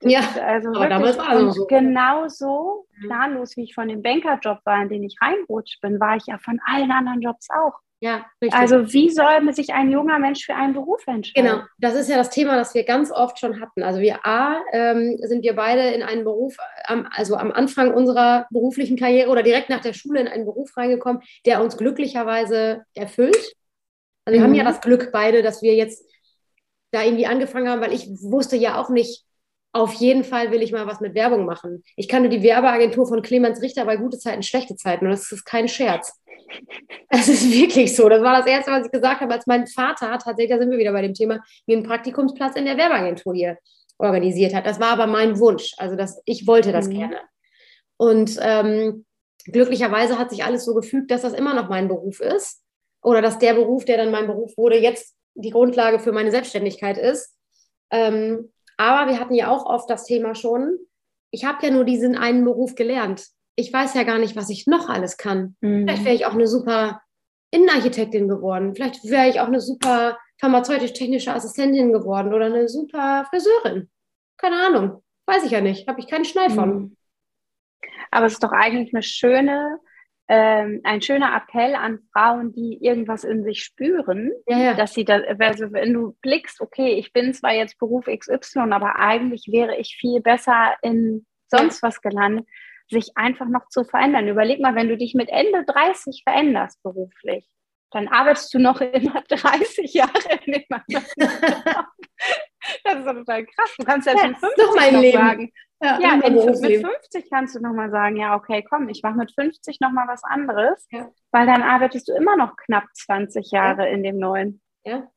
ja, also aber damals war es so. Genau so planlos, wie ich von dem Bankerjob war, in den ich reinrutscht bin, war ich ja von allen anderen Jobs auch. Ja, richtig. Also wie soll sich ein junger Mensch für einen Beruf entscheiden? Genau, das ist ja das Thema, das wir ganz oft schon hatten. Also wir A, ähm, sind wir beide in einen Beruf, am, also am Anfang unserer beruflichen Karriere oder direkt nach der Schule in einen Beruf reingekommen, der uns glücklicherweise erfüllt. Also wir mhm. haben ja das Glück beide, dass wir jetzt da irgendwie angefangen haben, weil ich wusste ja auch nicht, auf jeden Fall will ich mal was mit Werbung machen. Ich kannte die Werbeagentur von Clemens Richter bei gute Zeiten, schlechte Zeiten und das ist kein Scherz. Es ist wirklich so. Das war das Erste, was ich gesagt habe, als mein Vater, tatsächlich, da sind wir wieder bei dem Thema, mir einen Praktikumsplatz in der Werbeagentur hier organisiert hat. Das war aber mein Wunsch. Also das, ich wollte das mhm. gerne. Und ähm, glücklicherweise hat sich alles so gefügt, dass das immer noch mein Beruf ist. Oder dass der Beruf, der dann mein Beruf wurde, jetzt die Grundlage für meine Selbstständigkeit ist. Ähm, aber wir hatten ja auch oft das Thema schon, ich habe ja nur diesen einen Beruf gelernt ich weiß ja gar nicht, was ich noch alles kann. Mhm. Vielleicht wäre ich auch eine super Innenarchitektin geworden. Vielleicht wäre ich auch eine super pharmazeutisch-technische Assistentin geworden oder eine super Friseurin. Keine Ahnung. Weiß ich ja nicht. Habe ich keinen Schneid von. Mhm. Aber es ist doch eigentlich eine schöne, ähm, ein schöner Appell an Frauen, die irgendwas in sich spüren, ja, ja. dass sie da, also wenn du blickst, okay, ich bin zwar jetzt Beruf XY, aber eigentlich wäre ich viel besser in sonst was gelandet, sich einfach noch zu verändern. Überleg mal, wenn du dich mit Ende 30 veränderst beruflich, dann arbeitest du noch immer [laughs] 30 Jahre in dem [laughs] Das ist total krass. Du kannst ja, ja schon 50 noch Leben. sagen. Ja, ja mit 50 kannst du nochmal sagen, ja, okay, komm, ich mache mit 50 nochmal was anderes, ja. weil dann arbeitest du immer noch knapp 20 Jahre ja. in dem neuen. Ja.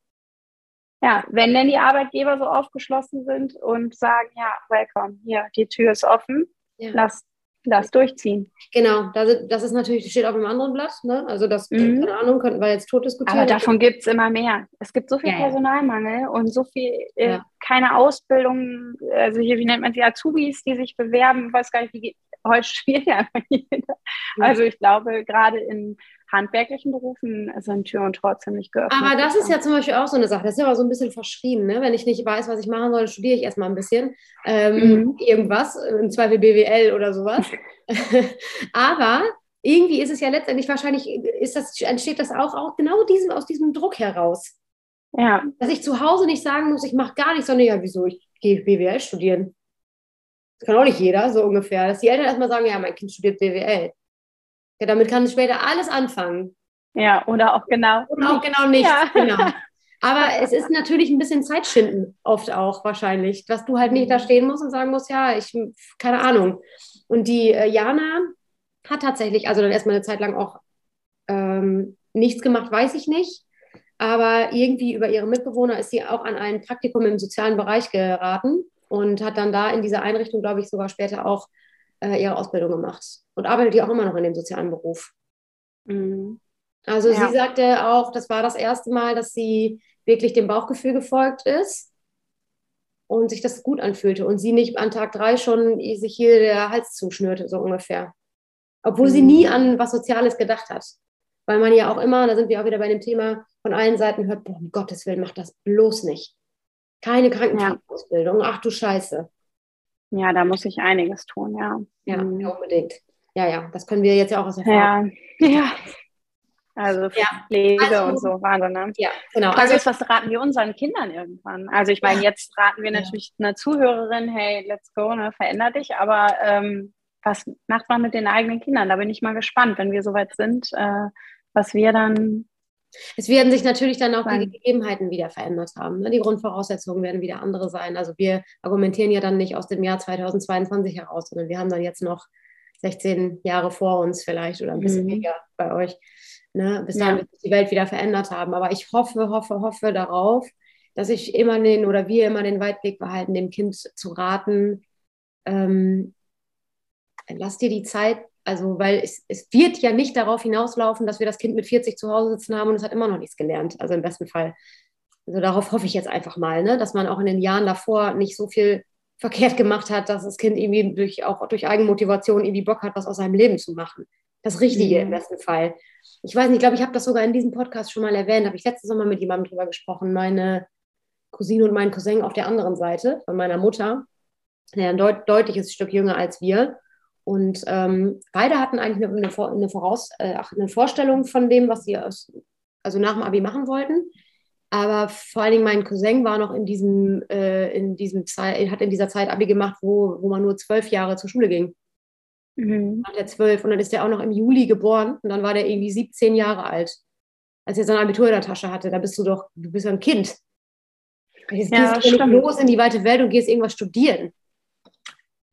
Ja, wenn denn die Arbeitgeber so aufgeschlossen sind und sagen, ja, welcome, hier, die Tür ist offen, ja. lass Lass durchziehen. Genau, das, das ist natürlich, steht auf einem anderen Blatt. Ne? Also das, mhm. keine Ahnung, könnten wir jetzt tot diskutieren. Aber davon gibt es immer mehr. Es gibt so viel ja, Personalmangel und so viel, äh, ja. keine Ausbildung, also hier, wie nennt man sie, Azubis, die sich bewerben, ich weiß gar nicht, wie heute [laughs] spielt ja einfach jeder. Also ich glaube, gerade in handwerklichen Berufen sind Tür und Tor ziemlich geöffnet. Aber das ist ja zum Beispiel auch so eine Sache, das ist ja aber so ein bisschen verschrieben. Ne? Wenn ich nicht weiß, was ich machen soll, studiere ich erstmal ein bisschen ähm, mhm. irgendwas, im Zweifel BWL oder sowas. [laughs] aber irgendwie ist es ja letztendlich wahrscheinlich, ist das, entsteht das auch, auch genau diesem, aus diesem Druck heraus. Ja. Dass ich zu Hause nicht sagen muss, ich mache gar nichts, sondern ja, wieso, ich gehe BWL studieren. Das kann auch nicht jeder, so ungefähr. Dass die Eltern erstmal sagen, ja, mein Kind studiert BWL. Ja, damit kann später alles anfangen. Ja, oder auch genau. Oder auch genau nicht. Ja. Genau. [laughs] Aber es ist natürlich ein bisschen Zeitschinden oft auch wahrscheinlich, dass du halt nicht da stehen musst und sagen musst, ja, ich, keine Ahnung. Und die äh, Jana hat tatsächlich, also dann erstmal eine Zeit lang auch ähm, nichts gemacht, weiß ich nicht. Aber irgendwie über ihre Mitbewohner ist sie auch an ein Praktikum im sozialen Bereich geraten und hat dann da in dieser Einrichtung, glaube ich, sogar später auch äh, ihre Ausbildung gemacht und arbeitet ja auch immer noch in dem sozialen Beruf. Mhm. Also ja. sie sagte auch, das war das erste Mal, dass sie wirklich dem Bauchgefühl gefolgt ist und sich das gut anfühlte und sie nicht an Tag drei schon sich hier der Hals zuschnürte, so ungefähr. Obwohl mhm. sie nie an was Soziales gedacht hat. Weil man ja auch immer, da sind wir auch wieder bei dem Thema, von allen Seiten hört, boah, um Gottes Willen, mach das bloß nicht. Keine Krankenpflegeausbildung, ja. ach du Scheiße. Ja, da muss ich einiges tun, ja. Ja, mhm. unbedingt. Ja, ja, das können wir jetzt ja auch aus Erfahrung. Ja, ja. Also Pflege ja. also, und so, Wahnsinn, ne? Ja, genau. Also ist, was raten wir unseren Kindern irgendwann? Also ich meine, jetzt raten wir natürlich ja. einer Zuhörerin, hey, let's go, ne, veränder dich, aber ähm, was macht man mit den eigenen Kindern? Da bin ich mal gespannt, wenn wir soweit sind, äh, was wir dann es werden sich natürlich dann auch Nein. die Gegebenheiten wieder verändert haben. Ne? Die Grundvoraussetzungen werden wieder andere sein. Also wir argumentieren ja dann nicht aus dem Jahr 2022 heraus, sondern wir haben dann jetzt noch 16 Jahre vor uns vielleicht oder ein bisschen mhm. weniger bei euch. Ne? Bis dahin ja. wird sich die Welt wieder verändert haben. Aber ich hoffe, hoffe, hoffe darauf, dass ich immer den oder wir immer den Weitblick behalten, dem Kind zu raten, ähm, lass dir die Zeit also, weil es, es wird ja nicht darauf hinauslaufen, dass wir das Kind mit 40 zu Hause sitzen haben und es hat immer noch nichts gelernt. Also im besten Fall. Also darauf hoffe ich jetzt einfach mal, ne? dass man auch in den Jahren davor nicht so viel verkehrt gemacht hat, dass das Kind irgendwie durch, auch durch Eigenmotivation irgendwie Bock hat, was aus seinem Leben zu machen. Das Richtige mhm. im besten Fall. Ich weiß nicht, ich glaube, ich habe das sogar in diesem Podcast schon mal erwähnt, habe ich letztes Mal mit jemandem drüber gesprochen. Meine Cousine und mein Cousin auf der anderen Seite von meiner Mutter, der ein deut deutliches Stück jünger als wir. Und ähm, beide hatten eigentlich eine, eine, Voraus, äh, eine Vorstellung von dem, was sie aus, also nach dem Abi machen wollten. Aber vor allen Dingen mein Cousin war noch in diesem, äh, in diesem Zeit, hat in dieser Zeit Abi gemacht, wo, wo man nur zwölf Jahre zur Schule ging. Mhm. Nach der zwölf und dann ist er auch noch im Juli geboren und dann war der irgendwie 17 Jahre alt, als er sein Abitur in der Tasche hatte. Da bist du doch, du bist ein Kind. Jetzt ja, gehst du los in die weite Welt und gehst irgendwas studieren.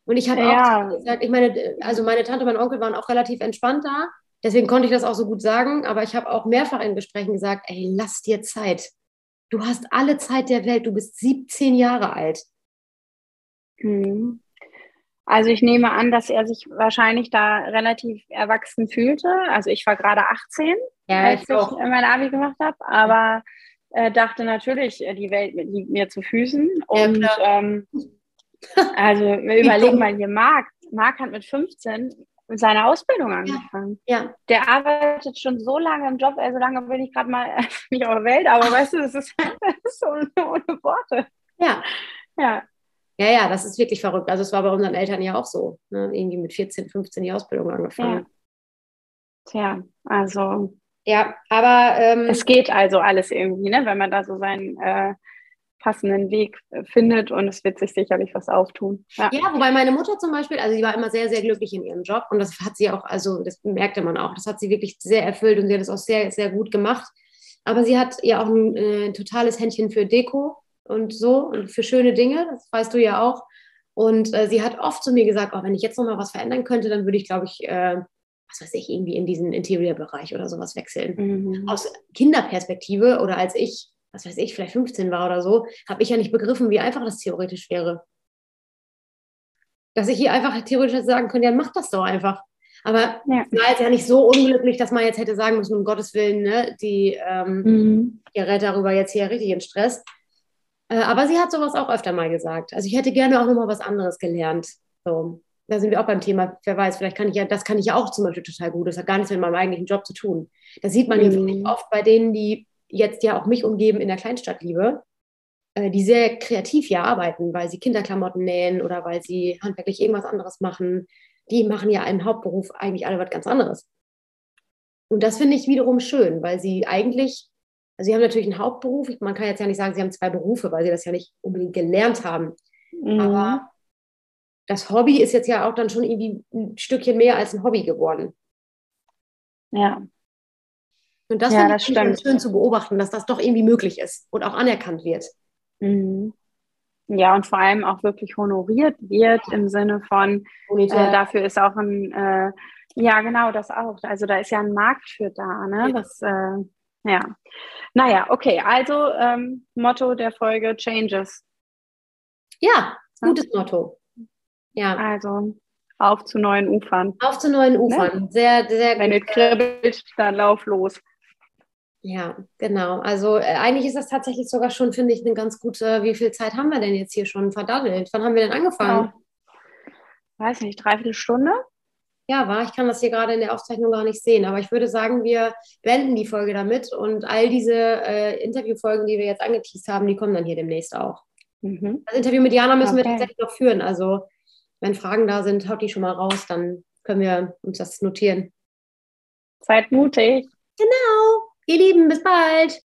Und ich habe ja. auch gesagt, ich meine, also meine Tante und mein Onkel waren auch relativ entspannt da. Deswegen konnte ich das auch so gut sagen. Aber ich habe auch mehrfach in Gesprächen gesagt, ey, lass dir Zeit. Du hast alle Zeit der Welt. Du bist 17 Jahre alt. Hm. Also ich nehme an, dass er sich wahrscheinlich da relativ erwachsen fühlte. Also ich war gerade 18, ja, als ich, ich mein Abi gemacht habe, aber äh, dachte natürlich, äh, die Welt liegt mir zu Füßen. Und ja, ähm, also wir überlegen mal hier, Marc. Marc hat mit 15 seine Ausbildung angefangen. Ja. ja. Der arbeitet schon so lange im Job, also lange bin ich gerade mal [laughs] nicht auf der Welt, aber weißt du, das ist, [laughs] das ist so ohne, ohne Worte. Ja. Ja. Ja, ja, das ist wirklich verrückt. Also es war bei unseren Eltern ja auch so. Ne? Irgendwie mit 14, 15 die Ausbildung angefangen. Ja. Tja, also. Ja, aber. Ähm, es geht also alles irgendwie, ne? wenn man da so seinen äh, passenden Weg äh, findet und es wird sich sicherlich was auftun. Ja. ja, wobei meine Mutter zum Beispiel, also sie war immer sehr, sehr glücklich in ihrem Job und das hat sie auch, also das merkte man auch, das hat sie wirklich sehr erfüllt und sie hat es auch sehr, sehr gut gemacht. Aber sie hat ja auch ein äh, totales Händchen für Deko und so und für schöne Dinge, das weißt du ja auch. Und äh, sie hat oft zu mir gesagt, oh, wenn ich jetzt noch mal was verändern könnte, dann würde ich, glaube ich, äh, was weiß ich, irgendwie in diesen Interior-Bereich oder sowas wechseln. Mhm. Aus Kinderperspektive oder als ich, was weiß ich, vielleicht 15 war oder so, habe ich ja nicht begriffen, wie einfach das theoretisch wäre. Dass ich hier einfach theoretisch sagen könnte, ja, mach das doch einfach. Aber ja. war jetzt ja nicht so unglücklich, dass man jetzt hätte sagen müssen, um Gottes Willen, ne, die ähm, mhm. gerät darüber jetzt hier richtig in Stress. Äh, aber sie hat sowas auch öfter mal gesagt. Also ich hätte gerne auch nochmal was anderes gelernt. So. Da sind wir auch beim Thema, wer weiß, vielleicht kann ich ja, das kann ich ja auch zum Beispiel total gut. Das hat gar nichts mit meinem eigentlichen Job zu tun. Das sieht man mhm. ja oft bei denen, die jetzt ja auch mich umgeben in der Kleinstadtliebe, äh, die sehr kreativ ja arbeiten, weil sie Kinderklamotten nähen oder weil sie handwerklich irgendwas anderes machen die machen ja im Hauptberuf eigentlich alle was ganz anderes. Und das finde ich wiederum schön, weil sie eigentlich, also sie haben natürlich einen Hauptberuf, man kann jetzt ja nicht sagen, sie haben zwei Berufe, weil sie das ja nicht unbedingt gelernt haben. Mhm. Aber das Hobby ist jetzt ja auch dann schon irgendwie ein Stückchen mehr als ein Hobby geworden. Ja. Und das ja, finde ich schön zu beobachten, dass das doch irgendwie möglich ist und auch anerkannt wird. Mhm. Ja, und vor allem auch wirklich honoriert wird im Sinne von, äh, dafür ist auch ein, äh, ja, genau, das auch. Also da ist ja ein Markt für da, ne? Das, äh, ja. Naja, okay, also ähm, Motto der Folge Changes. Ja, gutes ja. Motto. Ja. Also auf zu neuen Ufern. Auf zu neuen ne? Ufern. Ne? Sehr, sehr Wenn gut. Wenn es kribbelt, dann lauf los. Ja, genau. Also äh, eigentlich ist das tatsächlich sogar schon, finde ich, eine ganz gute, wie viel Zeit haben wir denn jetzt hier schon verdaddelt? Wann haben wir denn angefangen? Ja. Weiß nicht, dreiviertel Stunde? Ja, war. Ich kann das hier gerade in der Aufzeichnung gar nicht sehen. Aber ich würde sagen, wir beenden die Folge damit und all diese äh, Interviewfolgen, die wir jetzt angeteased haben, die kommen dann hier demnächst auch. Mhm. Das Interview mit Jana müssen okay. wir tatsächlich noch führen. Also, wenn Fragen da sind, haut die schon mal raus, dann können wir uns das notieren. Seid mutig. Genau. Ihr Lieben, bis bald.